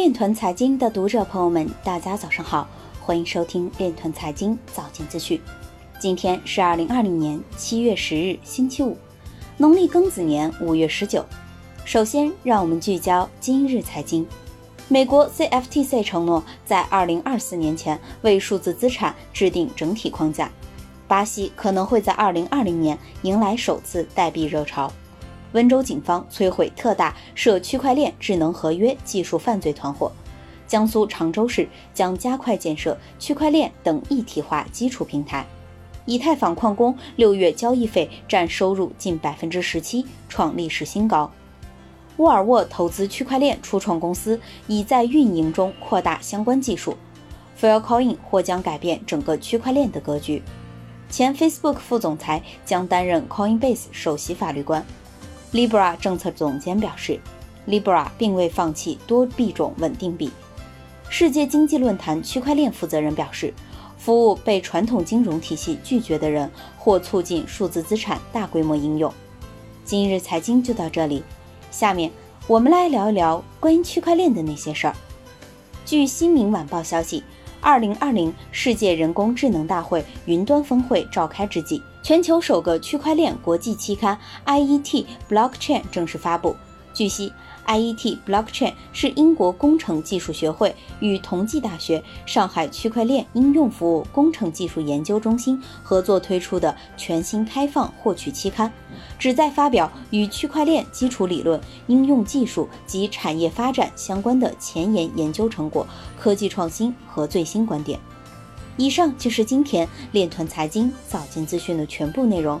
链团财经的读者朋友们，大家早上好，欢迎收听链团财经早间资讯。今天是二零二零年七月十日，星期五，农历庚子年五月十九。首先，让我们聚焦今日财经。美国 CFTC 承诺在二零二四年前为数字资产制定整体框架。巴西可能会在二零二零年迎来首次代币热潮。温州警方摧毁特大涉区块链智能合约技术犯罪团伙。江苏常州市将加快建设区块链等一体化基础平台。以太坊矿工六月交易费占收入近百分之十七，创历史新高。沃尔沃投资区块链初创公司，已在运营中扩大相关技术。Filecoin 或将改变整个区块链的格局。前 Facebook 副总裁将担任 Coinbase 首席法律官。Libra 政策总监表示，Libra 并未放弃多币种稳定币。世界经济论坛区块链负责人表示，服务被传统金融体系拒绝的人，或促进数字资产大规模应用。今日财经就到这里，下面我们来聊一聊关于区块链的那些事儿。据新民晚报消息。二零二零世界人工智能大会云端峰会召开之际，全球首个区块链国际期刊《IET Blockchain》正式发布。据悉。IET Blockchain 是英国工程技术学会与同济大学、上海区块链应用服务工程技术研究中心合作推出的全新开放获取期刊，旨在发表与区块链基础理论、应用技术及产业发展相关的前沿研究成果、科技创新和最新观点。以上就是今天链团财经早间资讯的全部内容，